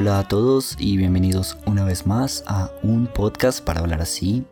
Hola a todos y bienvenidos una vez más a un podcast para hablar así.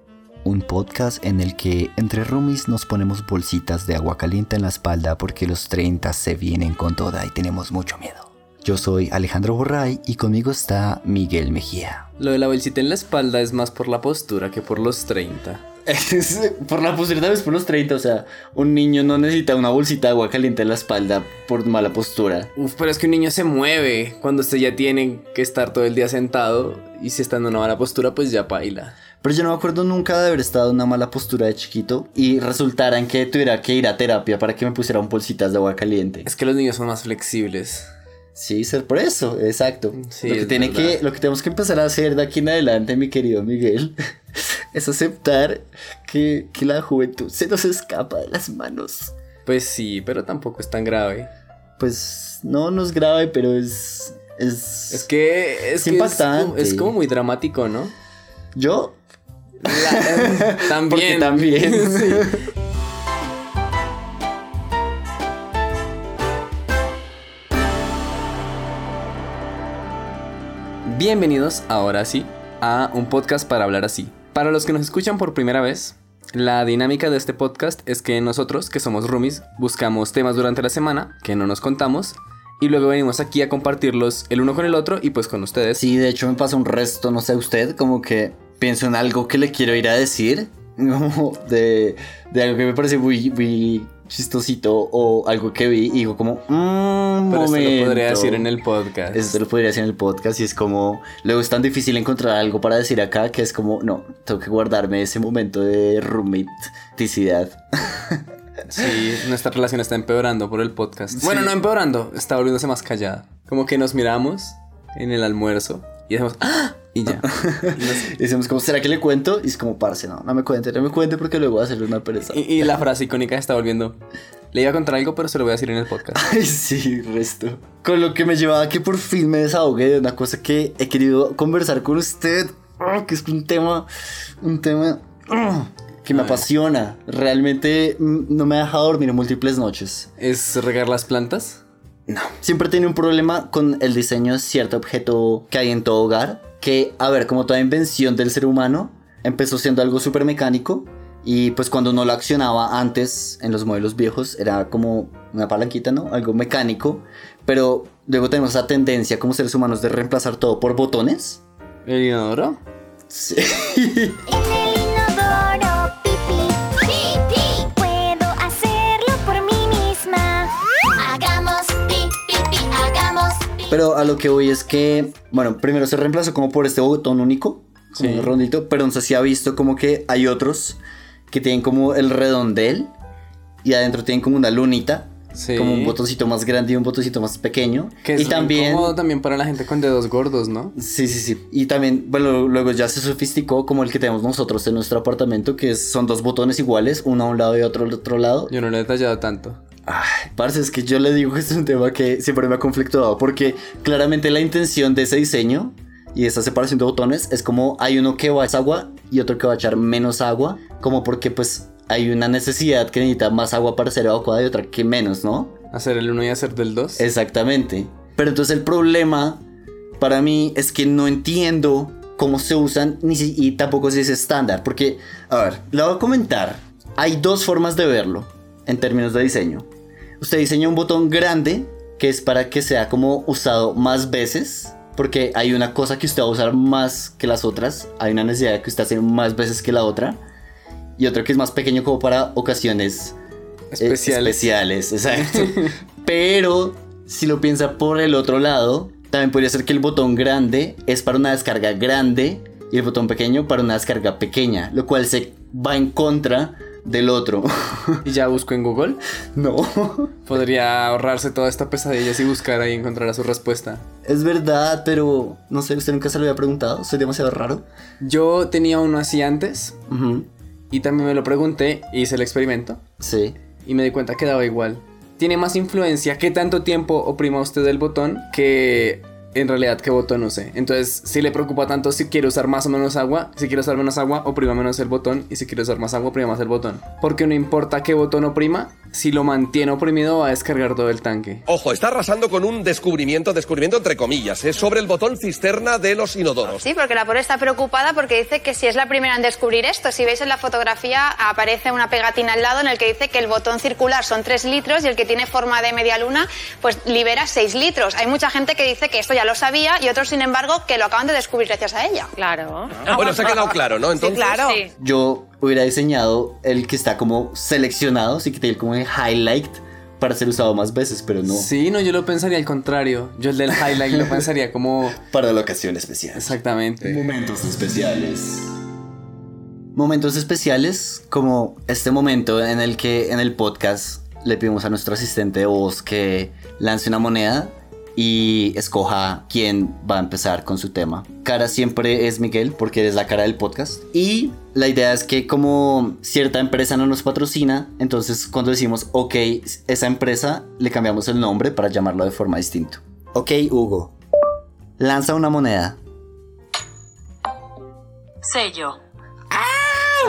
Un podcast en el que entre roomies nos ponemos bolsitas de agua caliente en la espalda porque los 30 se vienen con toda y tenemos mucho miedo. Yo soy Alejandro Borray y conmigo está Miguel Mejía. Lo de la bolsita en la espalda es más por la postura que por los 30. por la postura vez por los 30, o sea, un niño no necesita una bolsita de agua caliente en la espalda por mala postura. Uf, pero es que un niño se mueve cuando usted ya tiene que estar todo el día sentado y si está en una mala postura, pues ya baila. Pero yo no me acuerdo nunca de haber estado en una mala postura de chiquito y resultara en que tuviera que ir a terapia para que me pusieran bolsitas de agua caliente. Es que los niños son más flexibles. Sí, ser por eso, exacto. lo, que tiene que, lo que tenemos que empezar a hacer de aquí en adelante, mi querido Miguel, es aceptar que, la juventud se nos escapa de las manos. Pues sí, pero tampoco es tan grave. Pues no, no es grave, pero es. Es, que es, impactante. Es, como muy dramático, ¿no? ¿Yo? también. Porque también. sí. Bienvenidos ahora sí a un podcast para hablar así. Para los que nos escuchan por primera vez, la dinámica de este podcast es que nosotros, que somos roomies, buscamos temas durante la semana que no nos contamos y luego venimos aquí a compartirlos el uno con el otro y pues con ustedes. Sí, de hecho me pasa un resto, no sé usted, como que pienso en algo que le quiero ir a decir, como de, de algo que me parece muy, muy chistosito o algo que vi y digo como, mmm, Pero esto lo podría decir en el podcast. Eso lo podría decir en el podcast y es como, luego es tan difícil encontrar algo para decir acá que es como, no, tengo que guardarme ese momento de roommate-ticidad. Sí, nuestra relación está empeorando por el podcast. Bueno, no empeorando, está volviéndose más callada. Como que nos miramos en el almuerzo y decimos, ¡Ah! Y ya. y decimos, como, ¿será que le cuento? Y es como, parce, no, no me cuente, no me cuente porque luego voy a hacerle una pereza. Y, la frase icónica está volviendo. Le iba a contar algo, pero se lo voy a decir en el podcast. Ay, sí, resto. Con lo que me llevaba a que por fin me desahogué de una cosa que he querido conversar con usted. Ah, que es un tema. Un tema. Ah, que me apasiona. Realmente mm, no me ha dejado dormir en múltiples noches. ¿Es regar las plantas? No. Siempre tiene un problema con el diseño de cierto objeto que hay en todo hogar que, a ver, como toda invención del ser humano, empezó siendo algo súper mecánico y pues cuando no lo accionaba antes en los modelos viejos era como una palanquita, ¿no? Algo mecánico, pero luego tenemos esa tendencia como seres humanos de reemplazar todo por botones. ¿El inodoro? Sí. Pero a lo que voy es que, bueno, primero se reemplazó como por este botón único, como sí. rondito, pero no sé si ha visto como que hay otros que tienen como el redondel y adentro tienen como una lunita. Como un botoncito más grande y un botoncito más pequeño. Que es y también cómodo también para la gente con dedos gordos, ¿no? Sí, sí, sí. Y también, bueno, luego ya se sofisticó como el que tenemos nosotros en nuestro apartamento, que son dos botones iguales, uno a un lado y otro al otro lado. Yo no lo he detallado tanto. Ay, parce, es que yo le digo que este es un tema que siempre me ha conflictuado porque claramente la intención de ese diseño y esa separación de botones es como hay uno que va a echar agua y otro que va a echar menos agua, como porque pues hay una necesidad que necesita más agua para ser evacuada y otra que menos, ¿no? Hacer el uno y hacer del dos. Exactamente. Pero entonces el problema para mí es que no entiendo cómo se usan ni si, y tampoco si es estándar, porque, a ver, le voy a comentar. Hay dos formas de verlo en términos de diseño usted diseña un botón grande que es para que sea como usado más veces. Porque hay una cosa que usted va a usar más que las otras. Hay una necesidad que usted hace más veces que la otra. Y otro que es más pequeño como para ocasiones especiales. especiales exacto. Pero si lo piensa por el otro lado, también podría ser que el botón grande es para una descarga grande y el botón pequeño para una descarga pequeña. Lo cual se va en contra del otro. ¿Y ya busco en Google? No. Podría ahorrarse toda esta pesadilla si buscara y encontrara su respuesta. Es verdad, pero no sé, usted nunca se lo había preguntado. Soy demasiado raro. Yo tenía uno así antes. Y también me lo pregunté, hice el experimento. Sí. Y me di cuenta que daba igual. Tiene más influencia que tanto tiempo oprima usted el botón que en realidad qué botón use. Entonces, si le preocupa tanto si quiere usar más o menos agua, si quiere usar menos agua, oprima menos el botón. Y si quiere usar más agua, oprima más el botón. Porque no importa qué botón oprima, si lo mantiene oprimido va a descargar todo el tanque. Ojo, está arrasando con un descubrimiento, descubrimiento entre comillas, es sobre el botón cisterna de los inodoros. Sí, porque la pobre está preocupada porque dice que si es la primera en descubrir esto, si veis en la fotografía aparece una pegatina al lado en el que dice que el botón circular son 3 litros y el que tiene forma de media luna pues libera 6 litros. Hay mucha gente que dice que esto ya lo sabía y otros, sin embargo, que lo acaban de descubrir gracias a ella. Claro. Ah, bueno, se ha quedado claro, ¿no? Entonces, claro. Sí. Yo hubiera diseñado el que está como seleccionado, así que tiene como el highlight para ser usado más veces, pero no Sí, no, yo lo pensaría al contrario. Yo el del highlight lo pensaría como... para la ocasión especial. Exactamente. Momentos especiales. Momentos especiales como este momento en el que en el podcast le pedimos a nuestro asistente de voz que lance una moneda y escoja quién va a empezar con su tema. Cara siempre es Miguel porque eres la cara del podcast. Y la idea es que como cierta empresa no nos patrocina, entonces cuando decimos ok, esa empresa le cambiamos el nombre para llamarlo de forma distinta. Ok, Hugo. Lanza una moneda. Sello.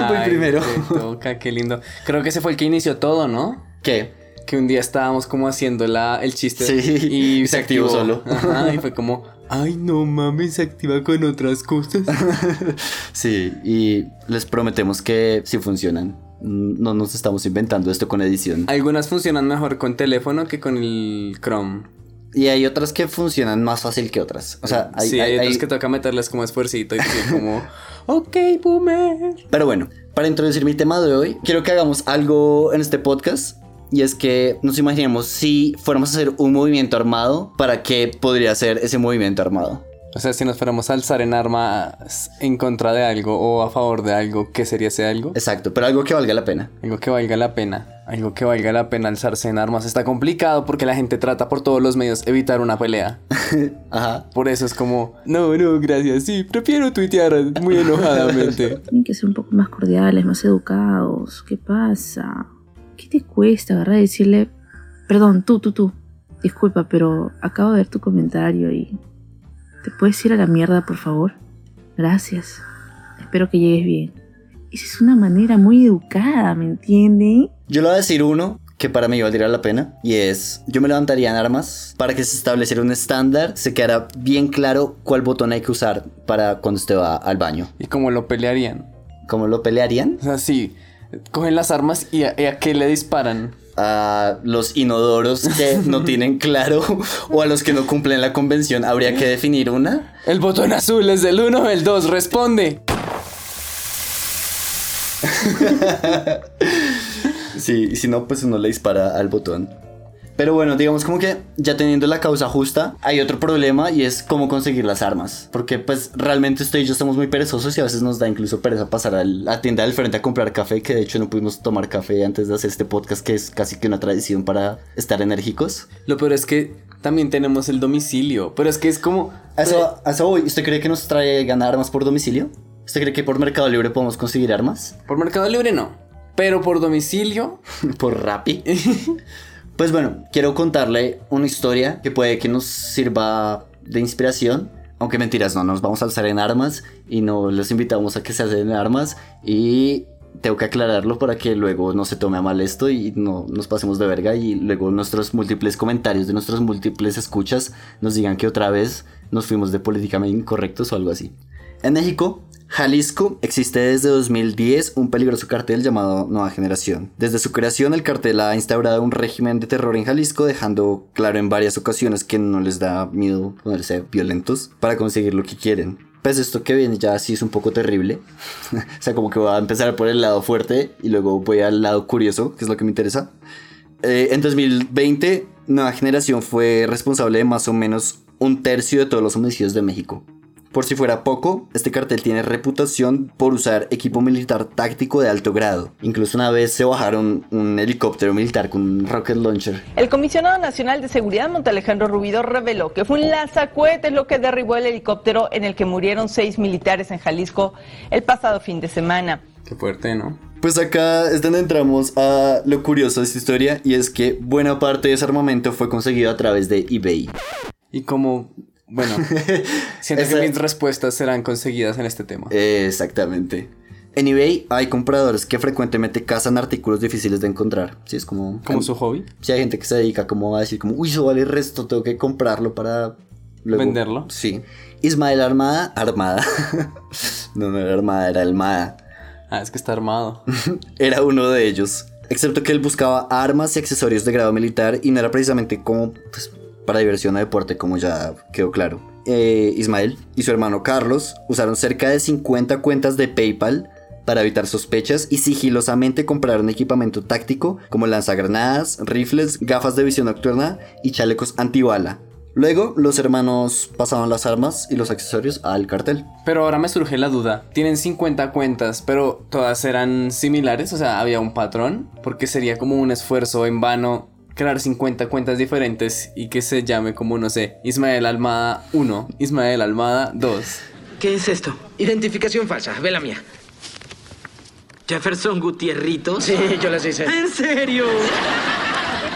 Voy Ay, primero. te toca, qué lindo. Creo que ese fue el que inició todo, ¿no? ¿Qué? Que un día estábamos como haciendo la, el chiste Sí, y se activó solo. Ajá, y fue como, ay no mames, se activa con otras cosas. Sí, y les prometemos que sí funcionan. Mm, No nos estamos inventando esto con edición. Algunas funcionan mejor con teléfono que con el Chrome. Y hay otras que funcionan más fácil que otras. O sea, hay, sí, hay, hay- otras hay- que toca meterles como esfuercito y decir como, ok, boomer. Pero bueno, para introducir mi tema de hoy, quiero que hagamos algo en este podcast. Y es que nos imaginemos si fuéramos a hacer un movimiento armado, ¿para qué podría ser ese movimiento armado? O sea, si nos fuéramos a alzar en armas en contra de algo o a favor de algo, ¿qué sería ese algo? Exacto, pero algo que valga la pena. Algo que valga la pena. Algo que valga la pena alzarse en armas. Está complicado porque la gente trata por todos los medios evitar una pelea. Ajá. Por eso es como, no, no, gracias, sí, prefiero tuitear muy enojadamente. Tienen que ser un poco más cordiales, más educados. ¿Qué pasa? ¿Qué te cuesta agarrar y decirle, perdón, tú, tú, tú, disculpa, pero acabo de ver tu comentario y... ¿Te puedes ir a la mierda, por favor? Gracias. Espero que llegues bien. Esa es una manera muy educada, ¿me entienden? Yo le voy a decir uno que para mí valdría la pena y es yo me levantaría en armas para que se estableciera un estándar, se quedara bien claro cuál botón hay que usar para cuando usted va al baño. ¿Y cómo lo pelearían? ¿Cómo lo pelearían? O sea, sí, cogen las armas y a, y a qué le disparan. A los inodoros que no tienen claro o a los que no cumplen la convención habría que definir una. El botón azul es del 1 o el 2, responde. Sí, y si no, pues uno le dispara al botón. Pero bueno, digamos como que ya teniendo la causa justa, hay otro problema y es cómo conseguir las armas. Porque pues realmente usted y yo estamos muy perezosos y a veces nos da incluso pereza pasar a la tienda del frente a comprar café, que de hecho no pudimos tomar café antes de hacer este podcast, que es casi que una tradición para estar enérgicos. Lo peor es que también tenemos el domicilio, pero es que es como... A eso, eso voy. ¿Usted cree que nos traigan armas por domicilio? ¿Usted cree que por Mercado Libre podemos conseguir armas? Por Mercado Libre no, pero por domicilio... por Rappi. pues bueno, quiero contarle una historia que puede que nos sirva de inspiración. Aunque mentiras, no, nos vamos a alzar en armas y no les invitamos a que se alcen en armas. Y tengo que aclararlo para que luego no se tome a mal esto y no nos pasemos de verga. Y luego nuestros múltiples comentarios de nuestros múltiples escuchas nos digan que otra vez nos fuimos de políticamente incorrectos o algo así. En México, Jalisco existe desde 2010 un peligroso cartel llamado Nueva Generación. Desde su creación el cartel ha instaurado un régimen de terror en Jalisco dejando claro en varias ocasiones que no les da miedo ponerse violentos para conseguir lo que quieren. Pues esto que viene ya sí es un poco terrible. o sea, como que voy a empezar por el lado fuerte y luego voy al lado curioso, que es lo que me interesa. Eh, en 2020, Nueva Generación fue responsable de más o menos un tercio de todos los homicidios de México. Por si fuera poco, este cartel tiene reputación por usar equipo militar táctico de alto grado. Incluso una vez se bajaron un helicóptero militar con un rocket launcher. El comisionado nacional de seguridad, Montalejandro Rubido, reveló que fue un lanzacohetes lo que derribó el helicóptero en el que murieron seis militares en Jalisco el pasado fin de semana. Qué fuerte, ¿no? Pues acá es donde entramos a lo curioso de esta historia y es que buena parte de ese armamento fue conseguido a través de eBay. Y como Bueno, siento Esa- que mis respuestas serán conseguidas en este tema. Eh, Exactamente. En eBay hay compradores que frecuentemente cazan artículos difíciles de encontrar. Sí, es como... Como su hobby. Sí, hay gente que se dedica como a decir como, uy, eso vale resto, tengo que comprarlo para... luego-". Venderlo. Sí. Ismael Armada, Armada. no, no era Armada, era Almada. Ah, es que está armado. Era uno de ellos. Excepto que él buscaba armas y accesorios de grado militar y no era precisamente como pues, para diversión o deporte, como ya quedó claro. Eh, Ismael y su hermano Carlos usaron cerca de 50 cuentas de PayPal para evitar sospechas y sigilosamente compraron equipamiento táctico como lanzagranadas, rifles, gafas de visión nocturna y chalecos antibala. Luego, los hermanos pasaban las armas y los accesorios al cartel. Pero ahora me surge la duda. Tienen 50 cuentas, pero todas eran similares, o sea, había un patrón, porque sería como un esfuerzo en vano crear 50 cuentas diferentes y que se llame como, no sé, Ismael Almada 1, Ismael Almada 2. ¿Qué es esto? Identificación falsa, ve la mía. Jefferson Gutierritos. Sí, yo las hice. ¿En serio?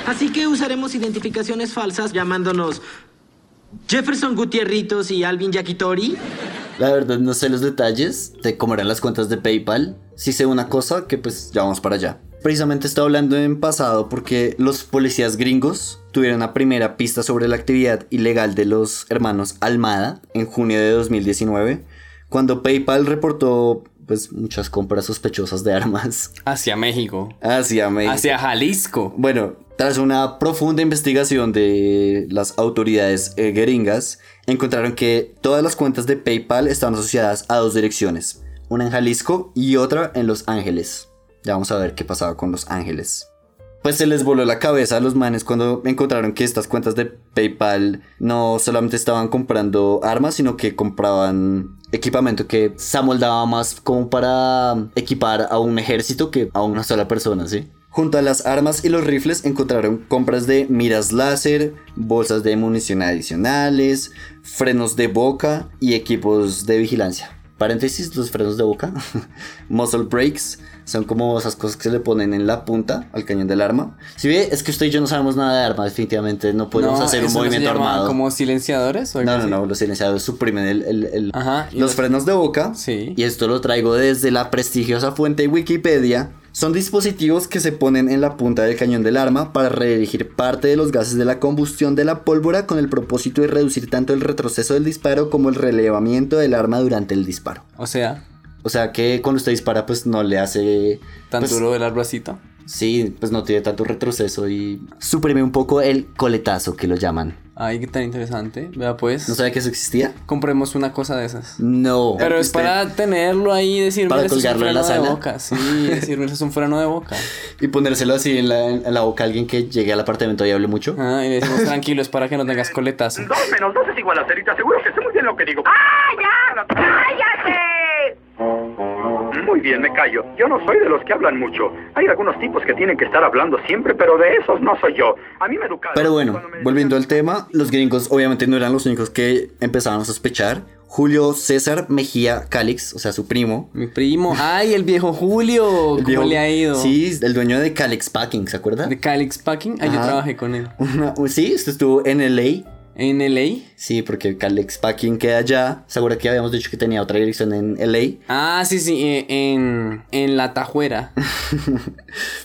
Así que usaremos identificaciones falsas llamándonos Jefferson Gutierritos y Alvin Yakitori. La verdad no sé los detalles de cómo eran las cuentas de PayPal. Sí sé una cosa que pues ya vamos para allá. Precisamente estaba hablando en pasado porque los policías gringos tuvieron una primera pista sobre la actividad ilegal de los hermanos Almada en junio de 2019, cuando PayPal reportó pues muchas compras sospechosas de armas Hacia México. hacia México. Hacia Jalisco. Bueno, tras una profunda investigación de las autoridades eh, gringas, encontraron que todas las cuentas de PayPal estaban asociadas a dos direcciones, una en Jalisco y otra en Los Ángeles. Ya vamos a ver qué pasaba con Los Ángeles. Pues se les voló la cabeza a los manes cuando encontraron que estas cuentas de PayPal no solamente estaban comprando armas, sino que compraban equipamiento que se amoldaba más como para equipar a un ejército que a una sola persona, ¿sí? Junto a las armas y los rifles encontraron compras de miras láser, bolsas de munición adicionales, frenos de boca y equipos de vigilancia. Paréntesis, los frenos de boca, muzzle brakes, son como esas cosas que se le ponen en la punta al cañón del arma. Si ve, es que usted y yo no sabemos nada de armas, definitivamente no podemos No, hacer un ¿eso no se movimiento armado. como silenciadores o No, no, así? no, los silenciadores suprimen el, el- el- Ajá, y los los- frenos de boca. Sí. Y esto lo traigo desde la prestigiosa fuente Wikipedia. Son dispositivos que se ponen en la punta del cañón del arma para redirigir parte de los gases de la combustión de la pólvora con el propósito de reducir tanto el retroceso del disparo como el relevamiento del arma durante el disparo. O sea, O sea que cuando usted dispara pues no le hace... tan pues, duro el bracito. Sí, pues no tiene tanto retroceso y suprime un poco el coletazo que lo llaman. Ay, qué tan interesante. Vea pues, ¿No sabía que eso existía? compremos una cosa de esas. No. Pero es Usted- para tenerlo ahí y decirme ¿Para "Esto es un colgarlo en la freno de sala? boca. Sí, decirme "Esto es un freno de boca. Y ponérselo así en la, en la boca a alguien que llegue al apartamento y hable mucho. Ah, y le decimos tranquilo, es para que no tengas coletazo. Dos menos dos es igual a cero y te aseguro que sé muy bien lo que digo. ¡Ah, ya! ¡Cállate! Muy bien, me callo. Yo no soy de los que hablan mucho. Hay algunos tipos que tienen que estar hablando siempre, pero de esos no soy yo. A mí me educaron. Pero bueno, me volviendo al tema, los gringos obviamente no eran los únicos que empezaban a sospechar. Julio César Mejía Calix, o sea, su primo. Mi primo. Ay, el viejo Julio. el ¿Cómo viejo- le ha ido? Sí, el dueño de Calix Packing, ¿se acuerda? De Calix Packing. Ah, yo trabajé con él. Una- sí, usted estuvo en LA. En LA. Sí, porque Calix Packing queda allá. ¿Segura que habíamos dicho que tenía otra dirección en LA? Ah, sí, sí, eh, en, en La Tajuera.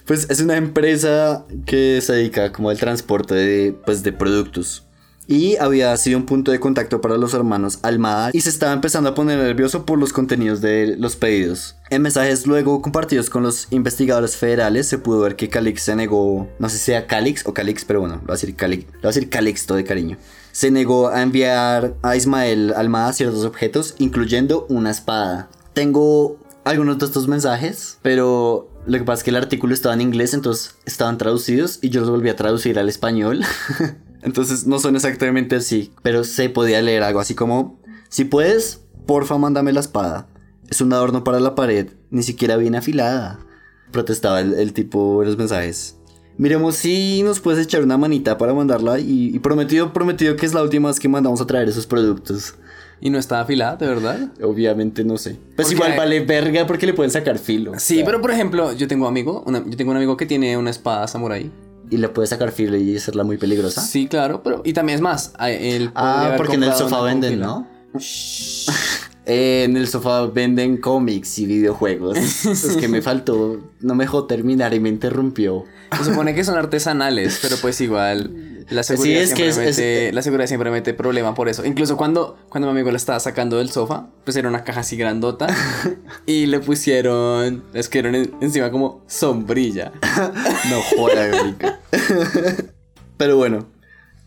Pues es una empresa que se dedica como al transporte de, pues, de productos. Y había sido un punto de contacto para los hermanos Almada y se estaba empezando a poner nervioso por los contenidos de los pedidos. En mensajes luego compartidos con los investigadores federales se pudo ver que Calix se negó, no sé si sea Calix o Calix, pero bueno, lo voy a decir Calix, lo voy a decir Calixto de cariño. Se negó a enviar a Ismael Almada ciertos objetos, incluyendo una espada. Tengo algunos de estos mensajes, pero lo que pasa es que el artículo estaba en inglés, entonces estaban traducidos y yo los volví a traducir al español. entonces no son exactamente así, pero se podía leer algo así como, si puedes, porfa mándame la espada. Es un adorno para la pared, ni siquiera bien afilada. Protestaba el, el tipo en los mensajes. Miremos si nos puedes echar una manita para mandarla y, y prometido, prometido que es la última vez que mandamos a traer esos productos. Y no estaba afilada, de verdad. Obviamente no sé. Pues igual vale verga porque le pueden sacar filo. Sí, O sea, pero por ejemplo, yo tengo amigo, una- yo tengo un amigo que tiene una espada samurai. Y le puede sacar filo y hacerla muy peligrosa. Sí, claro, pero. Y también es más. Él Ah, porque en el sofá venden. ¿no? Eh, en el sofá venden cómics y videojuegos. es que me faltó, no me dejó terminar y me interrumpió. Se supone que son artesanales, pero pues igual. La seguridad, es que siempre es- mete, es- la seguridad siempre mete problema por eso. Incluso cuando, cuando mi amigo la estaba sacando del sofá, pues era una caja así grandota. y le pusieron. Le escribieron en- encima como sombrilla. No joda. Pero bueno,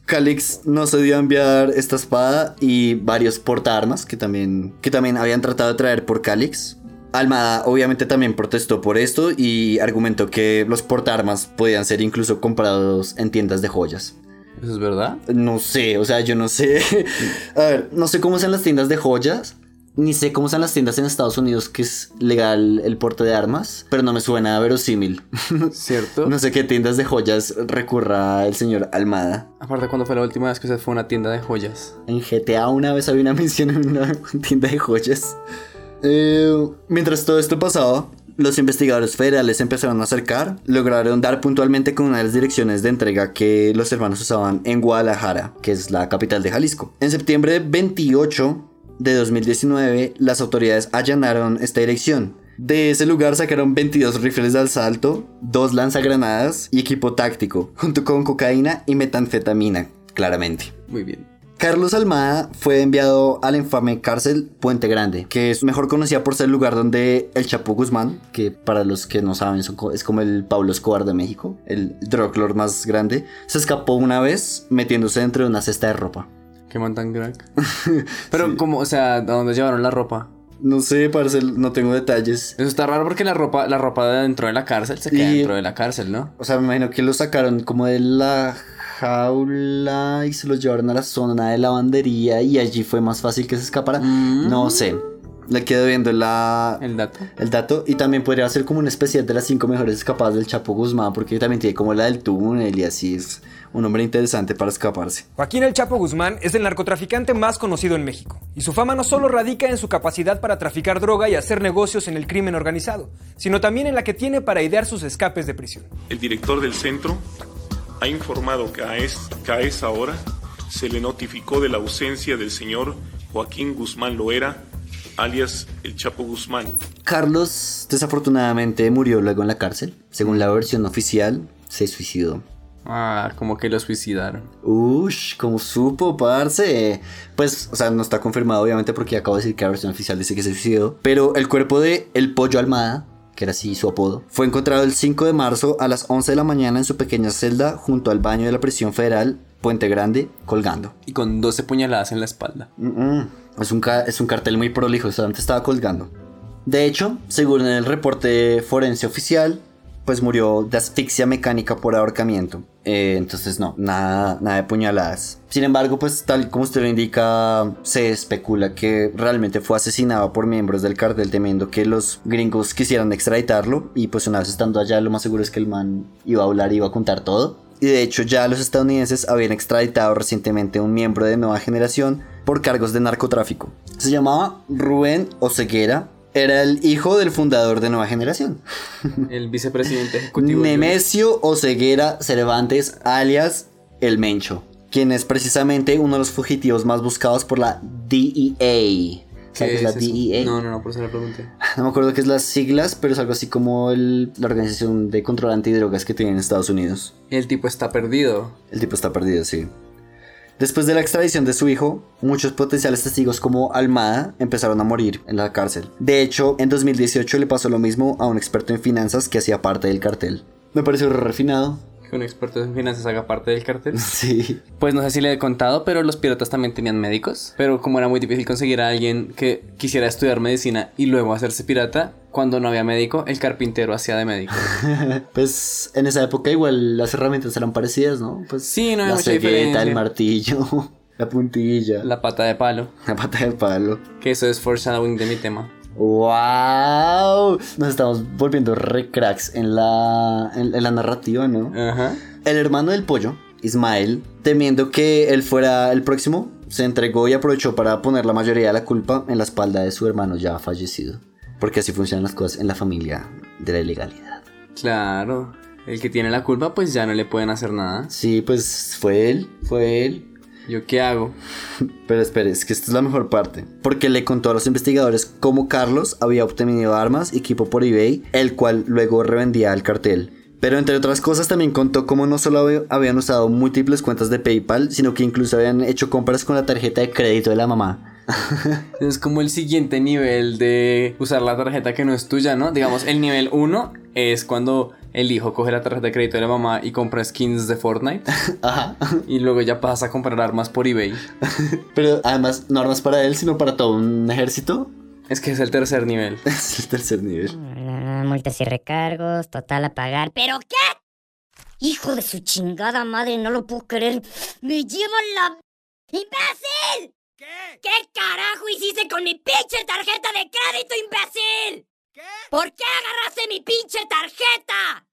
Calix no se dio a enviar esta espada y varios portaarmas que también, que también habían tratado de traer por Calix. Almada obviamente también protestó por esto y argumentó que los portaarmas podían ser incluso comprados en tiendas de joyas. ¿Eso es verdad? No sé, o sea, yo no sé. A ver, no sé cómo son las tiendas de joyas, ni sé cómo son las tiendas en Estados Unidos que es legal el porte de armas, pero no me suena a verosímil. ¿Cierto? No sé qué tiendas de joyas recurra el señor Almada. Aparte, cuando fue la última vez que se fue a una tienda de joyas? En GTA una vez había una mención en una tienda de joyas. Eh, mientras todo esto pasaba, los investigadores federales empezaron a acercar, lograron dar puntualmente con una de las direcciones de entrega que los hermanos usaban en Guadalajara, que es la capital de Jalisco. En septiembre 28 de 2019, las autoridades allanaron esta dirección. De ese lugar sacaron 22 rifles de asalto, dos lanzagranadas y equipo táctico, junto con cocaína y metanfetamina, claramente. Muy bien. Carlos Almada fue enviado a la infame cárcel Puente Grande, que es mejor conocida por ser el lugar donde el Chapo Guzmán, que para los que no saben es como el Pablo Escobar de México, el drug lord más grande, se escapó una vez metiéndose dentro de una cesta de ropa. Qué man tan crack. Pero, como, o sea, ¿a dónde llevaron la ropa? No sé, parece, no tengo detalles. Eso está raro porque la ropa, la ropa de dentro de la cárcel se queda Y- dentro de la cárcel, ¿no? O sea, me imagino que lo sacaron como de la jaula y se lo llevaron a la zona de lavandería y allí fue más fácil que se escapara. No sé. Le quedo viendo la, El dato. el dato. Y también podría ser como una especial de las cinco mejores escapadas del Chapo Guzmán, porque también tiene como la del túnel y así es un hombre interesante para escaparse. Joaquín El Chapo Guzmán es el narcotraficante más conocido en México, y su fama no solo radica en su capacidad para traficar droga y hacer negocios en el crimen organizado, sino también en la que tiene para idear sus escapes de prisión. El director del centro ha informado que a, es- que a esa hora se le notificó de la ausencia del señor Joaquín Guzmán Loera, alias el Chapo Guzmán. Carlos desafortunadamente murió luego en la cárcel. Según la versión oficial, se suicidó. Ah, como que lo suicidaron. Ush, como supo, parce. Pues, o sea, no está confirmado, obviamente, porque acabo de decir que la versión oficial dice que se suicidó. Pero el cuerpo de El Pollo Almada, que era así su apodo, fue encontrado el 5 de marzo a las 11 de la mañana en su pequeña celda junto al baño de la prisión federal Puente Grande, colgando. Y con 12 puñaladas en la espalda. Mm, Es un, es un cartel muy prolijo, solamente estaba colgando. De hecho, según el reporte forense oficial, pues murió de asfixia mecánica por ahorcamiento. Eh, entonces no, nada, nada de puñaladas. Sin embargo, pues tal como usted lo indica, se especula que realmente fue asesinado por miembros del cartel temiendo que los gringos quisieran extraditarlo. Y pues una vez estando allá, lo más seguro es que el man iba a hablar iba a contar todo. Y de hecho ya los estadounidenses habían extraditado recientemente un miembro de nueva generación por cargos de narcotráfico. Se llamaba Rubén Oseguera. Era el hijo del fundador de Nueva Generación. El vicepresidente ejecutivo. Nemesio Oseguera Cervantes, alias El Mencho, quien es precisamente uno de los fugitivos más buscados por la DEA. ¿Sabes qué es la eso? DEA? No, no, no, por eso le pregunté. No me acuerdo qué es las siglas, pero es algo así como el- la organización de control antidrogas que tiene en Estados Unidos. El tipo está perdido. El tipo está perdido, sí. Después de la extradición de su hijo, muchos potenciales testigos como Almada empezaron a morir en la cárcel. De hecho, en 2018 le pasó lo mismo a un experto en finanzas que hacía parte del cartel. Me pareció re refinado. Que un experto en finanzas haga parte del cartel. Sí. Pues no sé si le he contado, pero los piratas también tenían médicos. Pero como era muy difícil conseguir a alguien que quisiera estudiar medicina y luego hacerse pirata, cuando no había médico, el carpintero hacía de médico. pues en esa época igual las herramientas eran parecidas, ¿no? Pues Sí, no hay la mucha cegueta, diferencia. el martillo, la puntilla, La pata de palo. la pata de palo. Que eso es foreshadowing de mi tema. ¡Wow! Nos estamos volviendo re cracks en la, en, en la narrativa, ¿no? Ajá. El hermano del pollo, Ismael, temiendo que él fuera el próximo, se entregó y aprovechó para poner la mayoría de la culpa en la espalda de su hermano ya fallecido. Porque así funcionan las cosas en la familia de la ilegalidad. Claro. el que tiene la culpa, pues ya no le pueden hacer nada. Sí, pues fue él, fue él. ¿Yo qué hago? Pero espere, es que esta es la mejor parte. Porque le contó a los investigadores cómo Carlos había obtenido armas y equipo por eBay, el cual luego revendía al cartel. Pero entre otras cosas también contó cómo no solo hab- habían usado múltiples cuentas de PayPal, sino que incluso habían hecho compras con la tarjeta de crédito de la mamá. Es como el siguiente nivel de usar la tarjeta que no es tuya, ¿no? Digamos, el nivel 1 es cuando el hijo coge la tarjeta de crédito de la mamá y compra skins de Fortnite. Ajá. Y luego ya pasa a comprar armas por eBay. Pero además, no armas para él, sino para todo un ejército. Es que es el tercer nivel. Es el tercer nivel. Ah, multas y recargos, total a pagar. ¿Pero qué? Hijo de su chingada madre, no lo puedo creer. ¡Me llevan la... ¡Imbécil! ¿Qué? ¿Qué carajo hiciste con mi pinche tarjeta de crédito, imbécil? ¿Qué? ¿Por qué agarraste mi pinche tarjeta?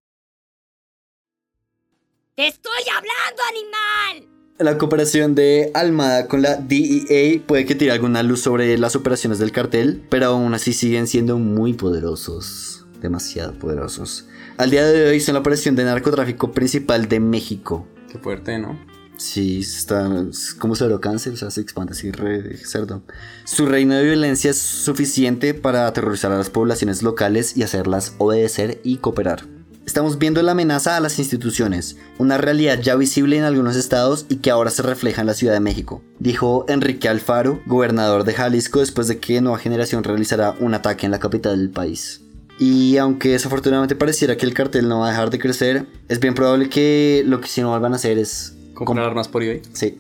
¡Te estoy hablando, animal! La cooperación de Almada con la DEA puede que tire alguna luz sobre las operaciones del cartel, pero aún así siguen siendo muy poderosos. Demasiado poderosos. Al día de hoy son la operación de narcotráfico principal de México. Qué fuerte, ¿no? Sí, está es como cero cáncer, o sea, se expande así re cerdo. Su reino de violencia es suficiente para aterrorizar a las poblaciones locales y hacerlas obedecer y cooperar. Estamos viendo la amenaza a las instituciones, una realidad ya visible en algunos estados y que ahora se refleja en la Ciudad de México, dijo Enrique Alfaro, gobernador de Jalisco, después de que Nueva Generación realizara un ataque en la capital del país. Y aunque desafortunadamente pareciera que el cartel no va a dejar de crecer, es bien probable que lo que sí no vuelvan a hacer es Comprar armas por eBay. Sí.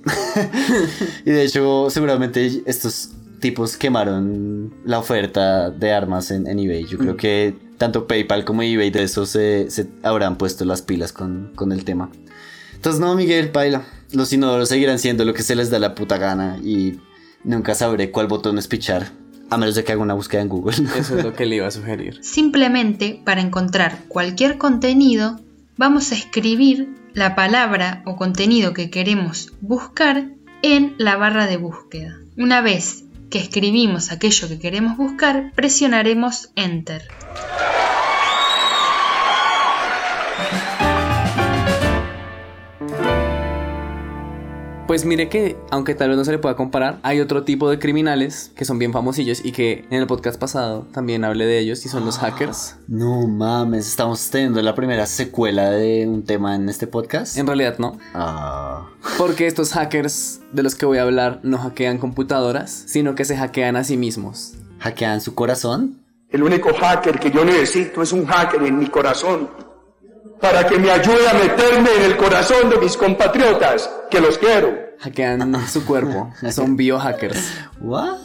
y de hecho, seguramente estos tipos quemaron la oferta de armas en, en eBay. Yo creo que tanto PayPal como eBay de eso se, se habrán puesto las pilas con, con el tema. Entonces, no, Miguel, paila. Los inodoros seguirán siendo lo que se les da la puta gana y nunca sabré cuál botón es pichar. A menos de que haga una búsqueda en Google. Eso es lo que le iba a sugerir. Simplemente para encontrar cualquier contenido, vamos a escribir la palabra o contenido que queremos buscar en la barra de búsqueda. Una vez que escribimos aquello que queremos buscar, presionaremos Enter. Pues mire que, aunque tal vez no se le pueda comparar, hay otro tipo de criminales que son bien famosillos y que en el podcast pasado también hablé de ellos y son los hackers. No mames, estamos teniendo la primera secuela de un tema en este podcast. En realidad no. Ah. Porque estos hackers de los que voy a hablar no hackean computadoras, sino que se hackean a sí mismos. ¿Hackean su corazón? El único hacker que yo necesito es un hacker en mi corazón para que me ayude a meterme en el corazón de mis compatriotas, que los quiero. Hackean su cuerpo. Son biohackers. What?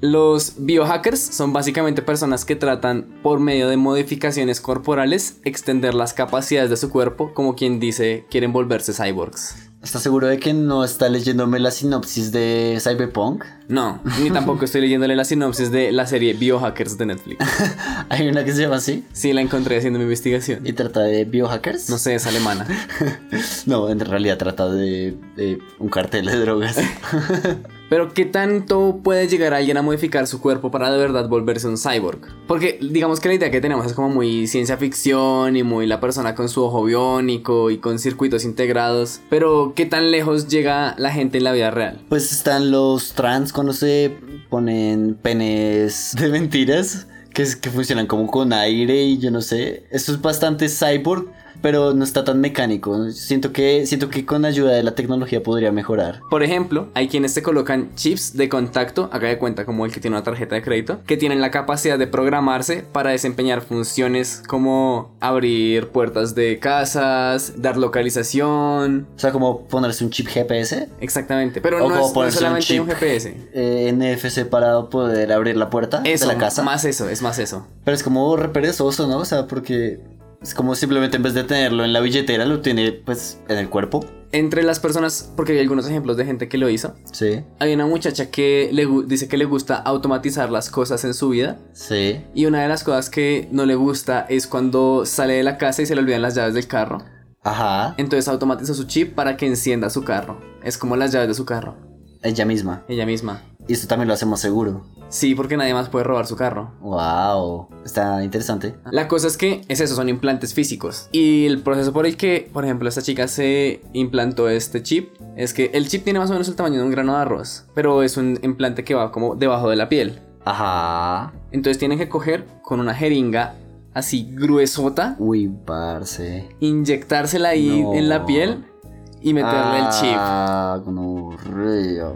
Los biohackers son básicamente personas que tratan por medio de modificaciones corporales extender las capacidades de su cuerpo, como quien dice quieren volverse cyborgs. ¿Estás seguro de que no está leyéndome la sinopsis de Cyberpunk? No, ni tampoco estoy leyéndole la sinopsis de la serie Biohackers de Netflix. ¿Hay una que se llama así? Sí, la encontré haciendo mi investigación. ¿Y trata de biohackers? No sé, es alemana. no, en realidad trata de, de un cartel de drogas. Pero ¿qué tanto puede llegar alguien a modificar su cuerpo para de verdad volverse un cyborg? Porque digamos que la idea que tenemos es como muy ciencia ficción y muy la persona con su ojo biónico y con circuitos integrados. Pero ¿qué tan lejos llega la gente en la vida real? Pues están los trans cuando se ponen penes de mentiras. Que, que funcionan como con aire y yo no sé. Esto es bastante cyborg pero no está tan mecánico. Siento que, siento que con ayuda de la tecnología podría mejorar. Por ejemplo, hay quienes se colocan chips de contacto, haga de cuenta como el que tiene una tarjeta de crédito, que tienen la capacidad de programarse para desempeñar funciones como abrir puertas de casas, dar localización. O sea, como ponerse un chip GPS. Exactamente, pero no es, no es, solamente un, un GPS. Eh, NFC para poder abrir la puerta eso, de la casa. Más eso, es más eso. Pero es como re perezoso, ¿no? O sea, porque es como simplemente en vez de tenerlo en la billetera, lo tiene pues en el cuerpo. Entre las personas, porque hay algunos ejemplos de gente que lo hizo. Sí. Hay una muchacha que le dice que le gusta automatizar las cosas en su vida. Sí. Y una de las cosas que no le gusta es cuando sale de la casa y se le olvidan las llaves del carro. Ajá. Entonces automatiza su chip para que encienda su carro. Es como las llaves de su carro. Ella misma. Ella misma. Y esto también lo hacemos seguro. Sí, porque nadie más puede robar su carro. Wow, está interesante. La cosa es que es eso, son implantes físicos. Y el proceso por el que, por ejemplo, esta chica se implantó este chip es que el chip tiene más o menos el tamaño de un grano de arroz, pero es un implante que va como debajo de la piel. Ajá. Entonces tienen que coger con una jeringa así gruesota, Uy, parce. inyectársela ahí No. en la piel y meterle el chip. Ah, gonorrea.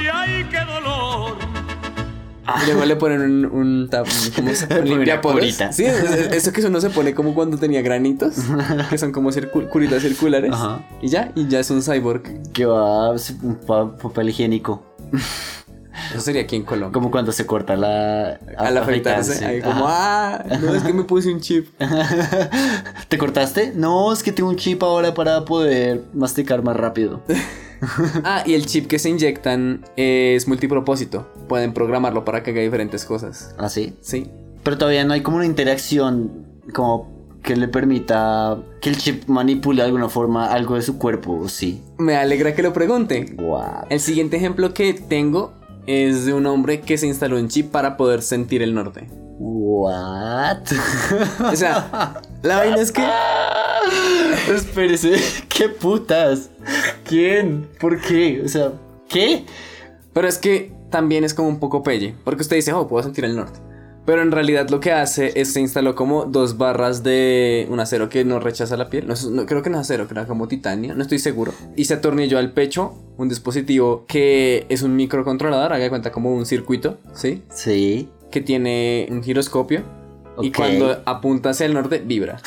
¡Ay, ay, qué dolor! Y luego le ponen un, un tap, Limpiaporos. curita. Sí, es- es- eso que uno se pone como cuando tenía granitos, que son como circu- curitas circulares. Ajá. Y ya, y ya es un cyborg. Que va un pa- papel higiénico. Eso sería aquí en Colombia. Como cuando se corta la. Al afeitarse, ahí como, ah, no, es que me puse un chip. ¿Te cortaste? No, es que tengo un chip ahora para poder masticar más rápido. Ah, y el chip que se inyectan es multipropósito. Pueden programarlo para que haga diferentes cosas. ¿Ah, sí? Sí. Pero todavía no hay como una interacción como que le permita que el chip manipule de alguna forma algo de su cuerpo, ¿o sí? Me alegra que lo pregunte. Wow. El siguiente ejemplo que tengo es de un hombre que se instaló un chip para poder sentir el norte. What? O sea, la vaina es que Espérese, ¿qué putas? ¿Quién? ¿Por qué? O sea, ¿qué? Pero es que también es como un poco pelle. Porque usted dice, oh, puedo sentir el norte. Pero en realidad lo que hace es se instaló como dos barras de un acero que no rechaza la piel. No, creo que no es acero, creo que era como titanio, no estoy seguro. Y se atornilló al pecho un dispositivo que es un microcontrolador, haga de cuenta como un circuito, ¿sí? Sí. Que tiene un giroscopio. Y cuando apunta hacia el norte, vibra.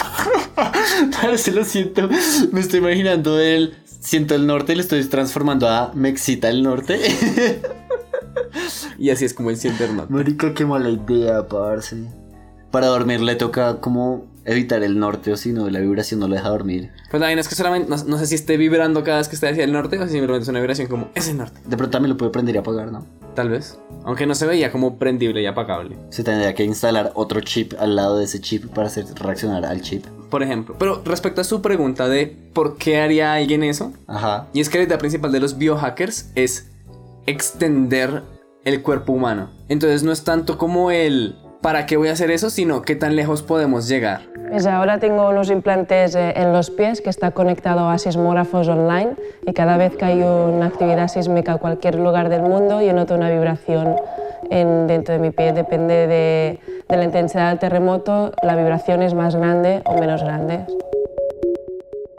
Parece lo siento. Me estoy imaginando el. Siento el norte y le estoy transformando a Me excita el norte. Y así es como él siente el norte. Marica, qué mala idea, parce. Para dormir le toca como evitar el norte o si no, la vibración no lo deja dormir. Pues la vaina es que solamente, no, no sé si esté vibrando cada vez que esté hacia el norte o si simplemente es una vibración como, es el norte. De pronto también lo puede prender y apagar, ¿no? Tal vez. Aunque no se veía como prendible y apagable. Se tendría que instalar otro chip al lado de ese chip para hacer reaccionar al chip. Por ejemplo. Pero respecto a su pregunta de por qué haría alguien eso, Ajá. y es que la idea principal de los biohackers es extender el cuerpo humano. Entonces no es tanto como el para qué voy a hacer eso, sino qué tan lejos podemos llegar. Pues ahora tengo unos implantes eh, en los pies que está conectado a sismógrafos online y cada vez que hay una actividad sísmica en cualquier lugar del mundo yo noto una vibración en- dentro de mi pie. Depende de, de la intensidad del terremoto, la vibración es más grande o menos grande.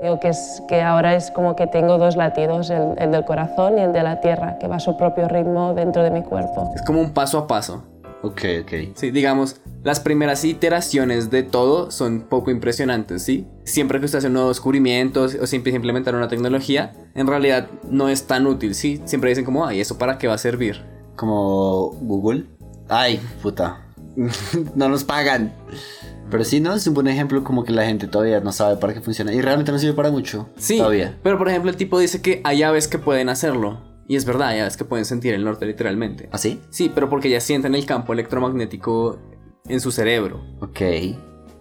Digo que, es, que ahora es como que tengo dos latidos, el, el del corazón y el de la tierra, que va a su propio ritmo dentro de mi cuerpo. Es como un paso a paso. Ok, ok. Sí, digamos, las primeras iteraciones de todo son poco impresionantes, ¿sí? Siempre que usted hace un nuevo descubrimiento o a implementar una tecnología, en realidad no es tan útil, ¿sí? Siempre dicen como, ay, ¿eso para qué va a servir? Como Google. Ay, puta. no nos pagan. Pero sí, ¿no? Es un buen ejemplo como que la gente todavía no sabe para qué funciona. Y realmente no sirve para mucho. Sí, Todavía. pero por ejemplo el tipo dice que hay aves que pueden hacerlo. Y es verdad, hay aves que pueden sentir el norte literalmente. ¿Ah, sí? Sí, pero porque ya sienten el campo electromagnético en su cerebro. Ok.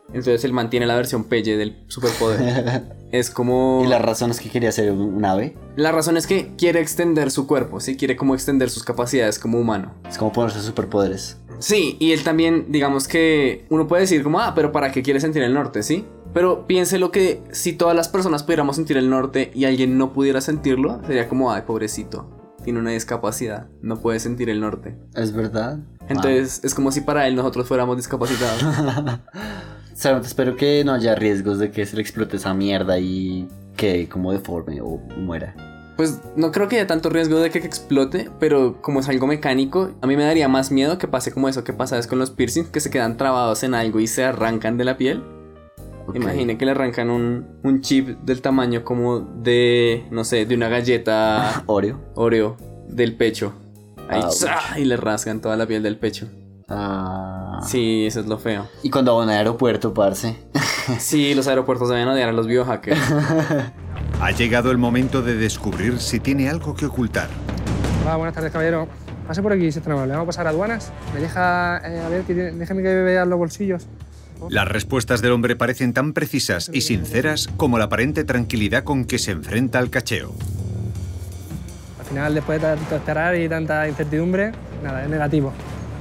Entonces él mantiene la versión pelle del superpoder. es como... ¿Y la razón es que quería ser un ave? La razón es que quiere extender su cuerpo, ¿sí? Quiere como extender sus capacidades como humano. Es como ponerse superpoderes. Sí, y él también, digamos que uno puede decir como, ah, pero ¿para qué quiere sentir el norte, sí? Pero piense lo que si todas las personas pudiéramos sentir el norte y alguien no pudiera sentirlo, sería como, ay, pobrecito, tiene una discapacidad, no puede sentir el norte. ¿Es verdad? Entonces es como si para él nosotros fuéramos discapacitados. Solamente espero que no haya riesgos de que se le explote esa mierda y que como deforme o muera. Pues no creo que haya tanto riesgo de que explote, pero como es algo mecánico, a mí me daría más miedo que pase como eso que pasa es con los piercings, que se quedan trabados en algo y se arrancan de la piel. Ok. Imagine que le arrancan un, un chip del tamaño como de, no sé, de una galleta Oreo. Oreo del pecho. Ahí. ¡za! y le rasgan toda la piel del pecho. Ah. Sí, eso es lo feo. Y cuando van al aeropuerto, parce. Sí, los aeropuertos deben odiar a los biohackers. Ha llegado el momento de descubrir si tiene algo que ocultar. Hola, buenas tardes, caballero. Pase por aquí, si es tan amable. Vamos a pasar a aduanas. Me deja, eh, a ver, que déjeme que vea los bolsillos. Las respuestas del hombre parecen tan precisas y sinceras como la aparente tranquilidad con que se enfrenta al cacheo. final, después de tanto esperar y tanta incertidumbre, nada, es negativo.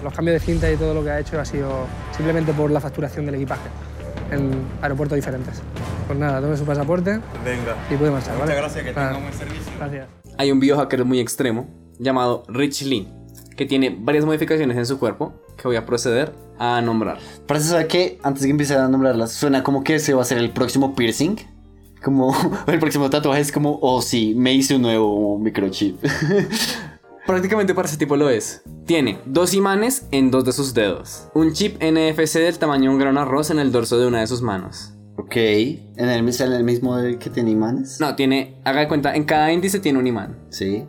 Los cambios de cinta y todo lo que ha hecho ha sido simplemente por la facturación del equipaje en aeropuertos diferentes. Pues nada, tome su pasaporte Venga. y puede marchar, Muchas ¿vale? gracias, que tenga buen servicio. Gracias. Hay un biohacker muy extremo llamado Rich Lee, que tiene varias modificaciones en su cuerpo que voy a proceder a nombrar. Pero se sabe que antes de empiece a nombrarlas, suena como que ese va a ser el próximo piercing. Como el próximo tatuaje es como, oh sí, me hice un nuevo microchip. Prácticamente para ese tipo lo es. Tiene dos imanes en dos de sus dedos. Un chip NFC del tamaño de un grano de arroz en el dorso de una de sus manos. ok, ¿en el, ¿es en el mismo que tiene imanes? No, tiene, haga de cuenta, en cada índice tiene un imán. Sí.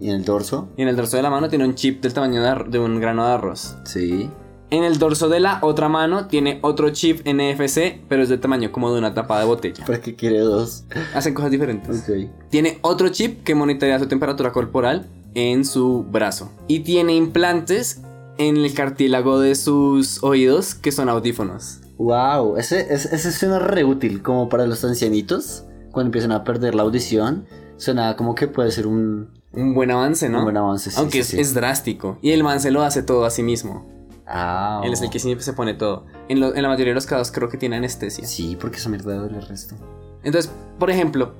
¿Y en el dorso? Y en el dorso de la mano tiene un chip del tamaño de, de un grano de arroz. Sí. En el dorso de la otra mano tiene otro chip NFC, pero es del tamaño como de una tapa de botella. ¿Para qué quiere dos? Hacen cosas diferentes. Ok. Tiene otro chip que monitorea su temperatura corporal en su brazo. Y tiene implantes en el cartílago de sus oídos que son audífonos. Wow, ese, ese, ese suena re útil como para los ancianitos. Cuando empiezan a perder la audición, suena como que puede ser un... Un buen avance, ¿no? Un buen avance, sí, Aunque sí, es, sí. es drástico. Y el man se lo hace todo a sí mismo. Ah. Él es el que siempre se pone todo. En, lo- en la mayoría de los casos creo que tiene anestesia. Sí, porque esa mierda duele el resto. Entonces, por ejemplo,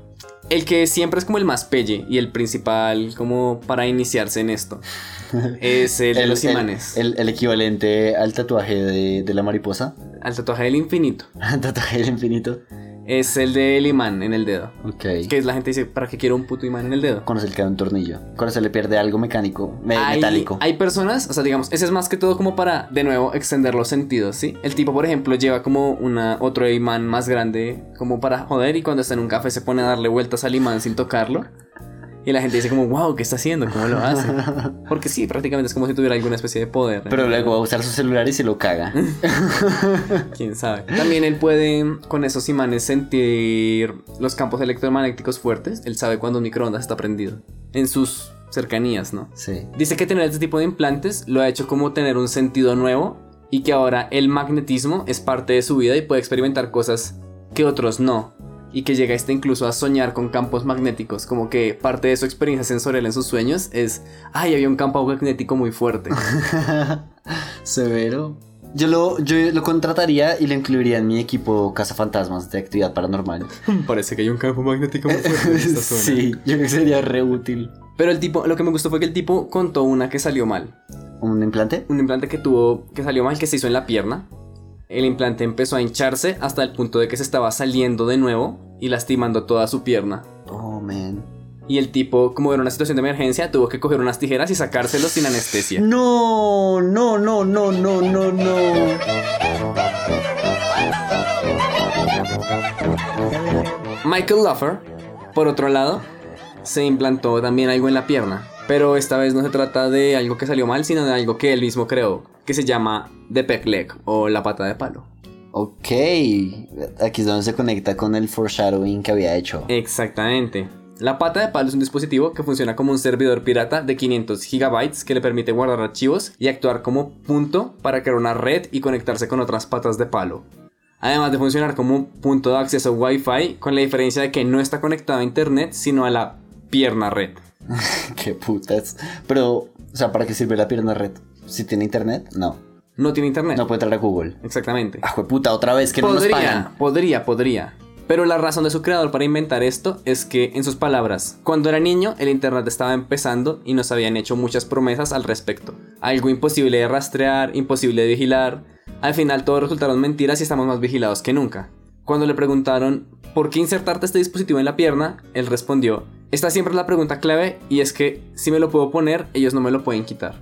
el que siempre es como el más pelle y el principal como para iniciarse en esto es el, de los imanes. El, el equivalente al tatuaje de, de la mariposa. Al tatuaje del infinito. Al tatuaje del infinito. Es el del imán en el dedo. Ok. Que la gente dice, ¿para qué quiero un puto imán en el dedo? Cuando se le queda un tornillo. Cuando se le pierde algo mecánico, me- hay, metálico. hay personas, o sea, digamos, ese es más que todo como para, de nuevo, extender los sentidos, ¿sí? El tipo, por ejemplo, lleva como una, otro imán más grande, como para joder, y cuando está en un café se pone a darle vueltas al imán sin tocarlo. Y la gente dice como, wow, ¿qué está haciendo? ¿Cómo lo hace? Porque sí, prácticamente es como si tuviera alguna especie de poder. Pero luego va a usar su celular y se lo caga. Quién sabe. También él puede con esos imanes sentir los campos electromagnéticos fuertes. Él sabe cuando un microondas está prendido. En sus cercanías, ¿no? Sí. Dice que tener este tipo de implantes lo ha hecho como tener un sentido nuevo y que ahora el magnetismo es parte de su vida y puede experimentar cosas que otros no. Y que llega este incluso a soñar con campos magnéticos, como que parte de su experiencia sensorial en sus sueños es, ay, había un campo magnético muy fuerte. Severo. Yo lo, yo lo contrataría y lo incluiría en mi equipo Cazafantasmas de actividad paranormal. Parece que hay un campo magnético muy fuerte en esta zona. sí, yo creo que sería re útil. Pero el tipo, lo que me gustó fue que el tipo contó una que salió mal. ¿Un implante? Un implante que tuvo, que salió mal, que se hizo en la pierna. El implante empezó a hincharse hasta el punto de que se estaba saliendo de nuevo y lastimando toda su pierna. Oh, man. Y el tipo, como era una situación de emergencia, tuvo que coger unas tijeras y sacárselos sin anestesia. No, no, no, no, no, no, no. Michael Luffer, por otro lado, se implantó también algo en la pierna. Pero esta vez no se trata de algo que salió mal, sino de algo que él mismo creó, que se llama The Peg Leg o la pata de palo. Ok, aquí es donde se conecta con el foreshadowing que había hecho. Exactamente. La pata de palo es un dispositivo que funciona como un servidor pirata de 500 gigabytes que le permite guardar archivos y actuar como punto para crear una red y conectarse con otras patas de palo. Además de funcionar como un punto de acceso Wi-Fi, con la diferencia de que no está conectado a internet, sino a la pierna red. Qué putas. Pero, o sea, ¿para qué sirve la pierna red? Si tiene internet, no. No tiene internet. No puede entrar a Google. Exactamente. Ah, puta, otra vez que no nos podría, pagan. podría, podría. Pero la razón de su creador para inventar esto es que, en sus palabras, cuando era niño el Internet estaba empezando y nos habían hecho muchas promesas al respecto. Algo imposible de rastrear, imposible de vigilar. Al final todo resultaron mentiras y estamos más vigilados que nunca. Cuando le preguntaron por qué insertarte este dispositivo en la pierna, él respondió, esta siempre es la pregunta clave y es que si me lo puedo poner, ellos no me lo pueden quitar.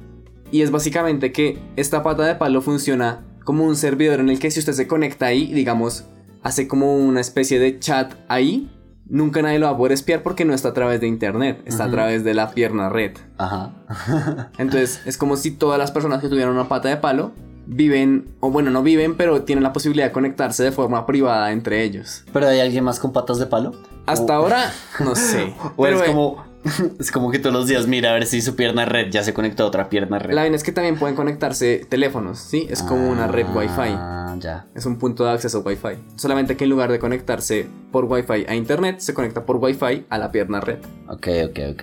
Y es básicamente que esta pata de palo funciona como un servidor en el que si usted se conecta ahí, digamos, hace como una especie de chat ahí, nunca nadie lo va a poder espiar porque no está a través de internet, está a través de la pierna red. Ajá. Entonces es como si todas las personas que tuvieran una pata de palo viven, o bueno, no viven, pero tienen la posibilidad de conectarse de forma privada entre ellos. ¿Pero hay alguien más con patas de palo? Hasta O- ahora, no sé. O Pero, es como. Es como que todos los días mira a ver si su pierna red ya se conectó a otra pierna red. La vaina es que también pueden conectarse teléfonos, ¿sí? Es como una red Wi-Fi. Ah, ya. Es un punto de acceso Wi-Fi. Solamente que en lugar de conectarse por Wi-Fi a internet, se conecta por Wi-Fi a la pierna red. Ok, ok, ok.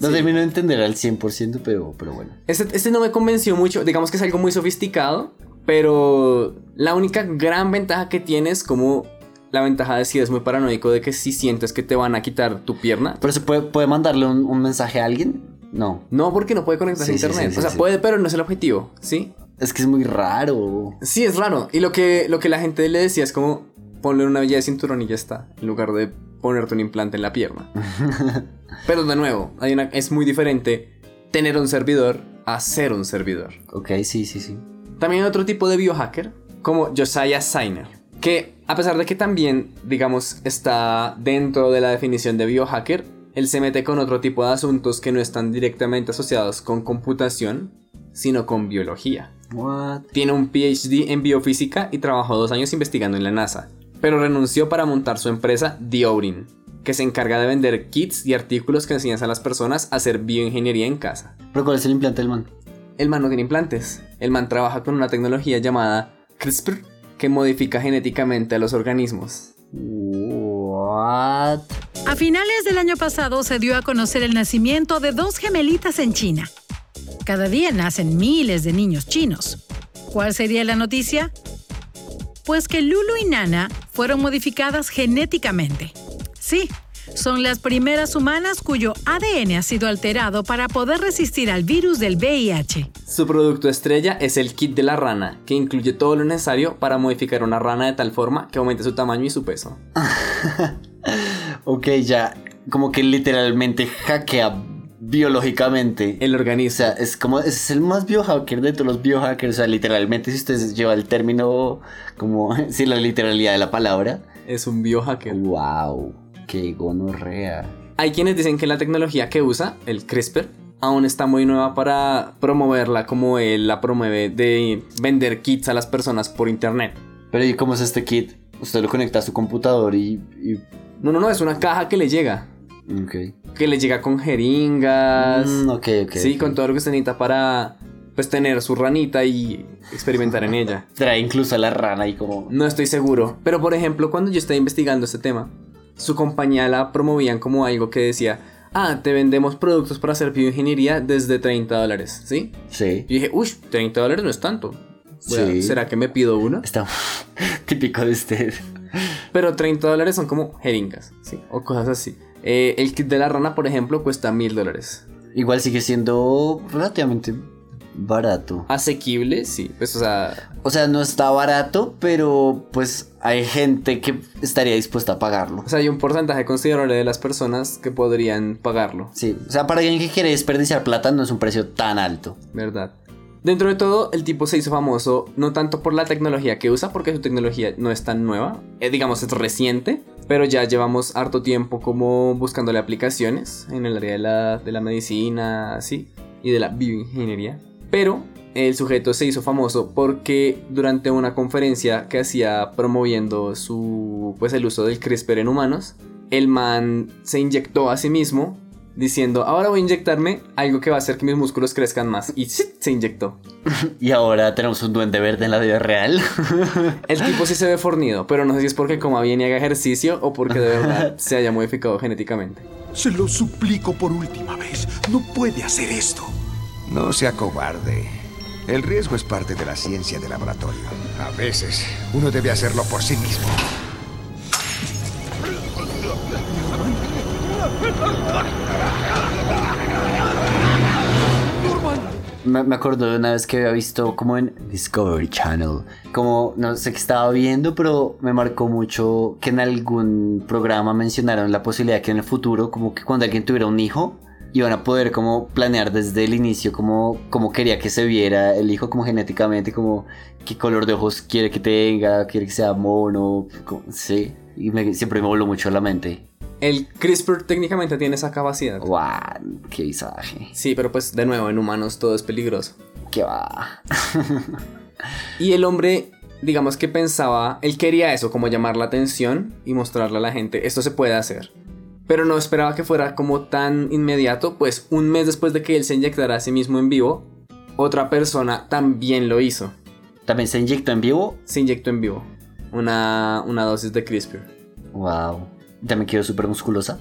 No Sí. termino de entender al 100%, pero, pero bueno. Este, este no me convenció mucho. Digamos que es algo muy sofisticado. Pero la única gran ventaja que tiene es como la ventaja de si eres muy paranoico de que si sientes que te van a quitar tu pierna. ¿Pero se puede, puede mandarle un, un mensaje a alguien? No. No, porque no puede conectarse Sí, a internet. sí, sí, o sea, puede, pero no es el objetivo, ¿sí? Es que es muy raro. Sí, es raro. Y lo que, lo que la gente le decía es como ponle una villa de cinturón y ya está. En lugar de ponerte un implante en la pierna. pero de nuevo, hay una, es muy diferente tener un servidor a ser un servidor. Ok, sí, sí, sí. También hay otro tipo de biohacker, como Josiah Signer, que a pesar de que también, digamos, está dentro de la definición de biohacker, él se mete con otro tipo de asuntos que no están directamente asociados con computación, sino con biología. What? Tiene un PhD en biofísica y trabajó dos años investigando en la NASA, pero renunció para montar su empresa Diorin, que se encarga de vender kits y artículos que enseñan a las personas a hacer bioingeniería en casa. ¿Pero cuál es el implante del man? El man no tiene implantes. El man trabaja con una tecnología llamada CRISPR que modifica genéticamente a los organismos. What? A finales del año pasado se dio a conocer el nacimiento de dos gemelitas en China. Cada día nacen miles de niños chinos. ¿Cuál sería la noticia? Pues que Lulu y Nana fueron modificadas genéticamente. Sí, son las primeras humanas cuyo ADN ha sido alterado para poder resistir al virus del VIH. Su producto estrella es el kit de la rana, que incluye todo lo necesario para modificar una rana de tal forma que aumente su tamaño y su peso. Ok, ya. Como que literalmente hackea biológicamente. El organismo. O sea, es como, es el más biohacker de todos los biohackers. O sea, literalmente, si usted lleva el término como, si la literalidad de la palabra. Es un biohacker. Wow, qué gonorrea. Hay quienes dicen que la tecnología que usa, el CRISPR, aún está muy nueva para promoverla como él la promueve de vender kits a las personas por internet. Pero ¿y cómo es este kit? Usted lo conecta a su computador y... y- No, no, no, es una caja que le llega. Ok. Que le llega con jeringas. Mm, ok, ok. sí, con todo lo que se necesita para pues tener su ranita y experimentar en ella. Trae incluso a la rana y como... No estoy seguro. Pero por ejemplo, cuando yo estaba investigando este tema, su compañía la promovían como algo que decía, ah, te vendemos productos para hacer bioingeniería desde 30 dólares, ¿sí? Sí. Y dije, uy, 30 dólares no es tanto. Sí. ¿Será que me pido una? Está típico de usted. Pero 30 dólares son como jeringas, ¿sí? O cosas así. Eh, el kit de la rana, por ejemplo, cuesta mil dólares. Igual sigue siendo relativamente barato. Asequible, sí. Pues, o sea, O sea, no está barato, pero pues hay gente que estaría dispuesta a pagarlo. o sea, hay un porcentaje considerable de las personas que podrían pagarlo, Sí, o sea, para alguien que quiere desperdiciar plata no es un precio tan alto. ¿verdad? Dentro de todo, el tipo se hizo famoso no tanto por la tecnología que usa, porque su tecnología no es tan nueva, eh, digamos es reciente, pero ya llevamos harto tiempo como buscándole aplicaciones en el área de la, de la medicina, así, y de la bioingeniería. Pero el sujeto se hizo famoso porque durante una conferencia que hacía promoviendo su, pues el uso del CRISPR en humanos, el man se inyectó a sí mismo diciendo, ahora voy a inyectarme algo que va a hacer que mis músculos crezcan más. Y se inyectó. Y ahora tenemos un duende verde en la vida real. El tipo sí se ve fornido, pero no sé si es porque coma bien y haga ejercicio o porque de verdad se haya modificado genéticamente. Se lo suplico por última vez. No puede hacer esto. No sea cobarde. El riesgo es parte de la ciencia de laboratorio. A veces uno debe hacerlo por sí mismo. Me, me acuerdo de una vez que había visto como en Discovery Channel, como no sé qué estaba viendo, pero me marcó mucho que en algún programa mencionaron la posibilidad que en el futuro, como que cuando alguien tuviera un hijo, iban a poder como planear desde el inicio como, como quería que se viera el hijo como genéticamente, como qué color de ojos quiere que tenga, quiere que sea mono, como- sí, y me- siempre me voló mucho la mente. El CRISPR técnicamente tiene esa capacidad. ¡Guau! ¡Qué visaje! Sí, pero pues de nuevo, en humanos todo es peligroso. ¡Qué va! Y el hombre, digamos que pensaba, él quería eso, como llamar la atención y mostrarle a la gente, esto se puede hacer. Pero no esperaba que fuera como tan inmediato, pues un mes después de que él se inyectara a sí mismo en vivo, otra persona también lo hizo. ¿También se inyectó en vivo? Se inyectó en vivo. Una, una dosis de CRISPR. ¡Wow! ¿También quedó súper musculosa?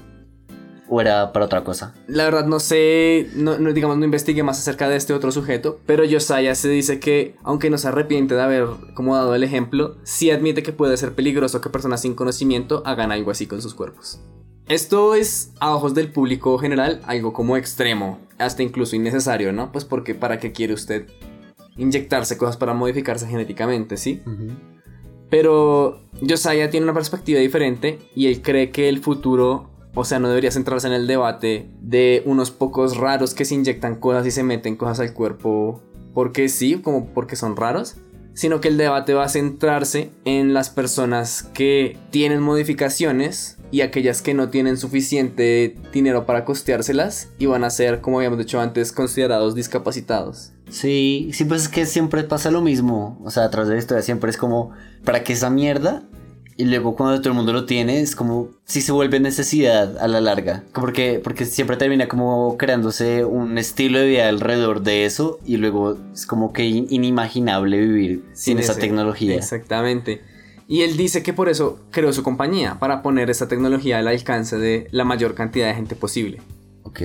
¿O era para otra cosa? La verdad no sé, no, no, digamos, no investigué más acerca de este otro sujeto, pero Josiah se dice que, aunque no se arrepiente de haber como dado el ejemplo, sí admite que puede ser peligroso que personas sin conocimiento hagan algo así con sus cuerpos. Esto es, a ojos del público general, algo como extremo, hasta incluso innecesario, ¿no? Pues porque ¿para qué quiere usted inyectarse cosas para modificarse genéticamente, ¿sí? Pero Josiah tiene una perspectiva diferente y él cree que el futuro, o sea, no debería centrarse en el debate de unos pocos raros que se inyectan cosas y se meten cosas al cuerpo porque sí, como porque son raros, sino que el debate va a centrarse en las personas que tienen modificaciones y aquellas que no tienen suficiente dinero para costeárselas y van a ser, como habíamos dicho antes, considerados discapacitados. Sí, sí, pues es que siempre pasa lo mismo. O sea, a través de la historia siempre es como, ¿para qué esa mierda? Y luego cuando todo el mundo lo tiene, es como si se vuelve necesidad a la larga. Porque, porque siempre termina como creándose un estilo de vida alrededor de eso. Y luego es como que in- inimaginable vivir sin, esa ese- tecnología. Exactamente. Y él dice que por eso creó su compañía, para poner esa tecnología al alcance de la mayor cantidad de gente posible. Ok.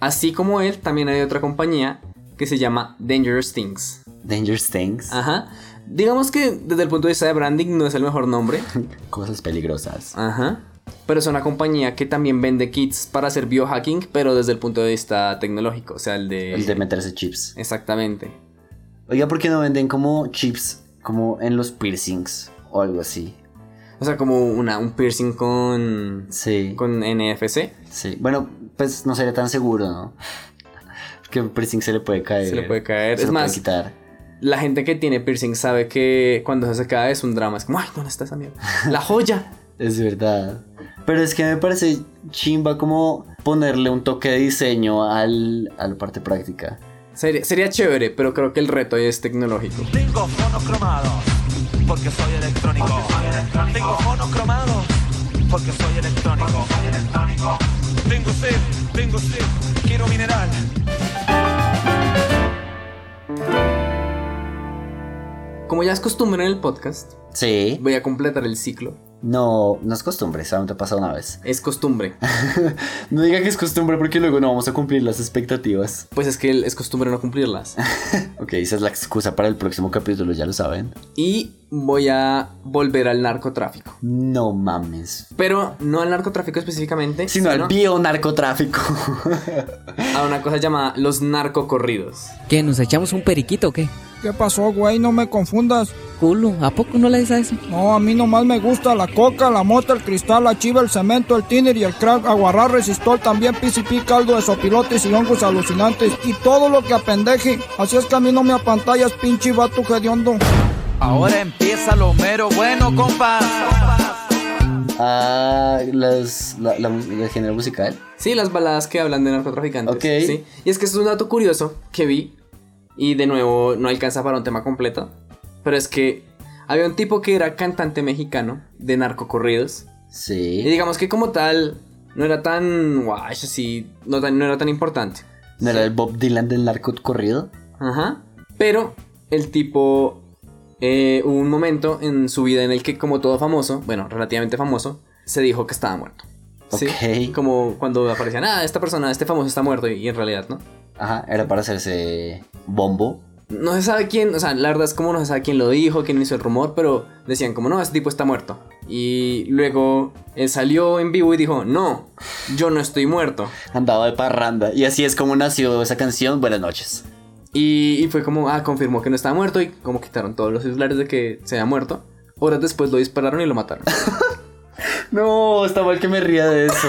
Así como él, también hay otra compañía que se llama Dangerous Things. Dangerous Things. Ajá. Digamos que desde el punto de vista de branding no es el mejor nombre. Cosas peligrosas. Ajá. Pero es una compañía que también vende kits para hacer biohacking, pero desde el punto de vista tecnológico, o sea, el de... El de meterse chips. Exactamente. Oiga, ¿por qué no venden como chips como en los piercings o algo así? O sea, como una, un piercing con... Sí. Con NFC. Sí. Bueno, pues no sería tan seguro, ¿no? Porque un piercing se le puede caer. Se le puede caer. Se es lo puede más, quitar. la gente que tiene piercing sabe que cuando se cae es un drama. Es como, ay, ¿dónde está esa mierda? La joya. Es verdad. Pero es que me parece chimba como ponerle un toque de diseño al, a la parte práctica. Sería, sería chévere, pero creo que el reto ahí es tecnológico. Tengo monocromados porque soy electrónico. Tengo monocromados porque soy electrónico. Tengo sed, tengo sed, quiero mineral. Como ya es costumbre en el podcast, Sí. voy a completar el ciclo. No, no es costumbre, solamente pasa una vez. Es costumbre. No diga que es costumbre porque luego no vamos a cumplir las expectativas. Pues es que es costumbre no cumplirlas. Ok, esa es la excusa para el próximo capítulo, ya lo saben. Y voy a volver al narcotráfico. No mames. Pero no al narcotráfico específicamente, Sino al bio-narcotráfico. a una cosa llamada los narcocorridos. ¿Qué? ¿Nos echamos un periquito o qué? ¿Qué pasó, güey? No me confundas. Culo, ¿a poco no le dices a eso? No, a mí nomás me gusta la coca, la mota, el cristal, la chiva, el cemento, el tiner y el crack, aguarrar, resistol, también PCP, caldo de sopilotes y hongos alucinantes y todo lo que apendeje. Así es que a mí no me apantallas, pinche vato hediondo. Ahora empieza lo mero bueno, compa. Ah, las, la, la, el género musical. Sí, las baladas que hablan de narcotraficantes. Ok. ¿sí? Y es que es un dato curioso que vi. Y de nuevo, no alcanza para un tema completo. Pero es que había un tipo que era cantante mexicano de narcocorridos. Sí. Y digamos que como tal, no era tan guay, así, no, tan- no era tan importante. ¿No era el Bob Dylan del narco corrido? Ajá. Pero el tipo, eh, hubo un momento en su vida en el que, como todo famoso, bueno, relativamente famoso, se dijo que estaba muerto. ¿Sí? Como cuando aparecían, ah, esta persona, este famoso está muerto, y en realidad, ¿no? Ajá, era para hacerse bombo. No se sabe quién, o sea, la verdad es como no se sabe quién lo dijo, quién hizo el rumor, pero decían como, no, este tipo está muerto. Y luego él salió en vivo y dijo, no, yo no estoy muerto. Andaba de parranda. Y así es como nació esa canción. Buenas noches. Y, y fue como, ah, confirmó que no estaba muerto y como quitaron todos los titulares de que se había muerto. Horas después lo dispararon y lo mataron. No, está mal que me ría de eso.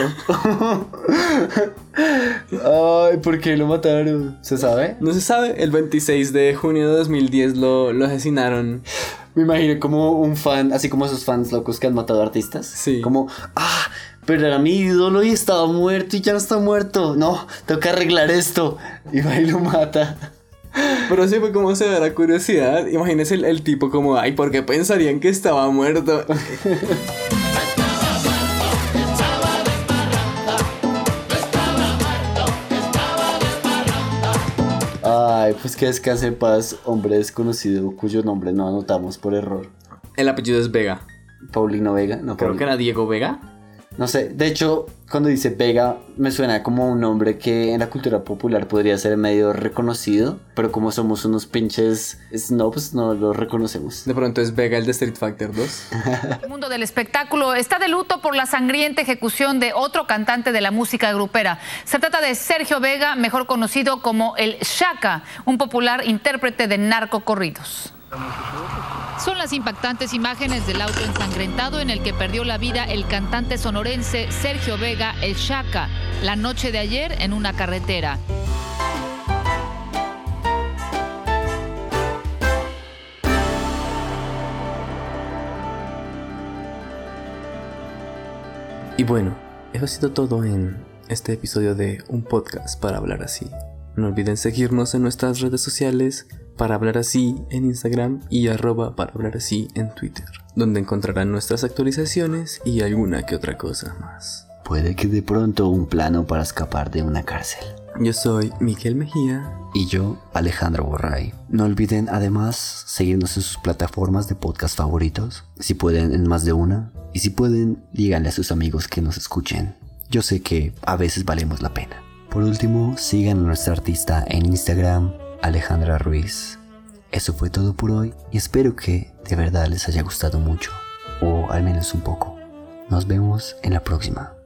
Ay, ¿por qué lo mataron? ¿Se sabe? No se sabe, el 26 de junio de 2010 lo, lo asesinaron. Me imagino como un fan, así como esos fans locos que han matado artistas. Sí. Como, ah, pero era mi ídolo y estaba muerto y ya no está muerto. No, tengo que arreglar esto. Y va y lo mata. Pero sí fue como se da la curiosidad. Imagínense el, el tipo como, ay, ¿por qué pensarían que estaba muerto? Ay, pues que descanse en paz, hombre desconocido cuyo nombre no anotamos por error. El apellido es Vega. Paulino Vega, no Creo Paulino. que era Diego Vega. No sé, de hecho, cuando dice Vega, me suena como un nombre que en la cultura popular podría ser medio reconocido, pero como somos unos pinches snobs, no lo reconocemos. De pronto es Vega el de Street Fighter 2. El mundo del espectáculo está de luto por la sangrienta ejecución de otro cantante de la música grupera. Se trata de Sergio Vega, mejor conocido como el Shaka, un popular intérprete de narcocorridos. Son las impactantes imágenes del auto ensangrentado en el que perdió la vida el cantante sonorense Sergio Vega El Shaka la noche de ayer en una carretera. Y bueno, eso ha sido todo en este episodio de Un Podcast para hablar así. No olviden seguirnos en nuestras redes sociales para hablar así en Instagram y arroba para hablar así en Twitter, donde encontrarán nuestras actualizaciones y alguna que otra cosa más. Puede que de pronto un plano para escapar de una cárcel. Yo soy Miguel Mejía. Y yo, Alejandro Borray. No olviden además seguirnos en sus plataformas de podcast favoritos, si pueden en más de una, y si pueden, díganle a sus amigos que nos escuchen. Yo sé que a veces valemos la pena. Por último, sigan a nuestra artista en Instagram, Alejandra Ruiz. Eso fue todo por hoy y espero que de verdad les haya gustado mucho, o al menos un poco. Nos vemos en la próxima.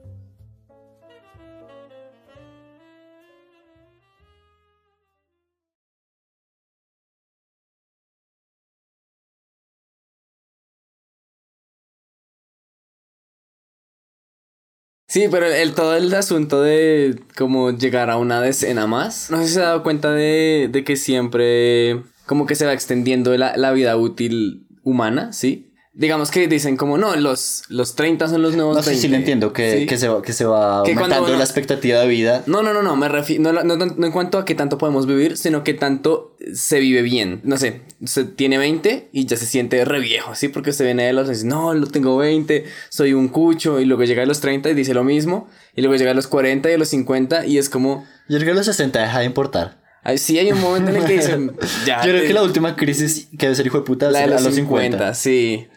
Sí, pero el, todo el asunto de como llegar a una decena más, no sé si se ha dado cuenta de, de que siempre como que se va extendiendo la, la vida útil humana, ¿sí? Digamos que dicen como, no, los, los 30 son los nuevos No sé 20. si lo entiendo, que, ¿sí? que, se va, que se va Que aumentando la expectativa de vida. No, no, no, no, me refiero, no, no, no- en cuanto a qué tanto podemos vivir, sino que tanto se vive bien. No sé, se tiene 20 y ya se siente re viejo, ¿sí? Porque se viene de los, dice, no, lo tengo 20, soy un cucho, y luego llega a los 30 y dice lo mismo, y luego llega a los 40 y a los 50 y es como... Yo creo que a los 60 deja de importar. Sí, hay un momento en el que dicen, ya. Yo creo te- que la última crisis que debe ser hijo de puta la de los a los 50, 50. sí.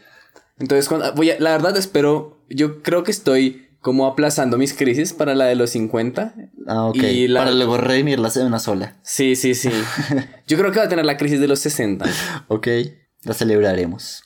Entonces, cuando, voy a- la verdad espero, yo creo que estoy como aplazando mis crisis para la de los 50. Ah, ok. Y la- Para luego redimirlas de una sola. Sí, sí, sí. Yo creo que va a tener la crisis de los 60. Ok, la celebraremos.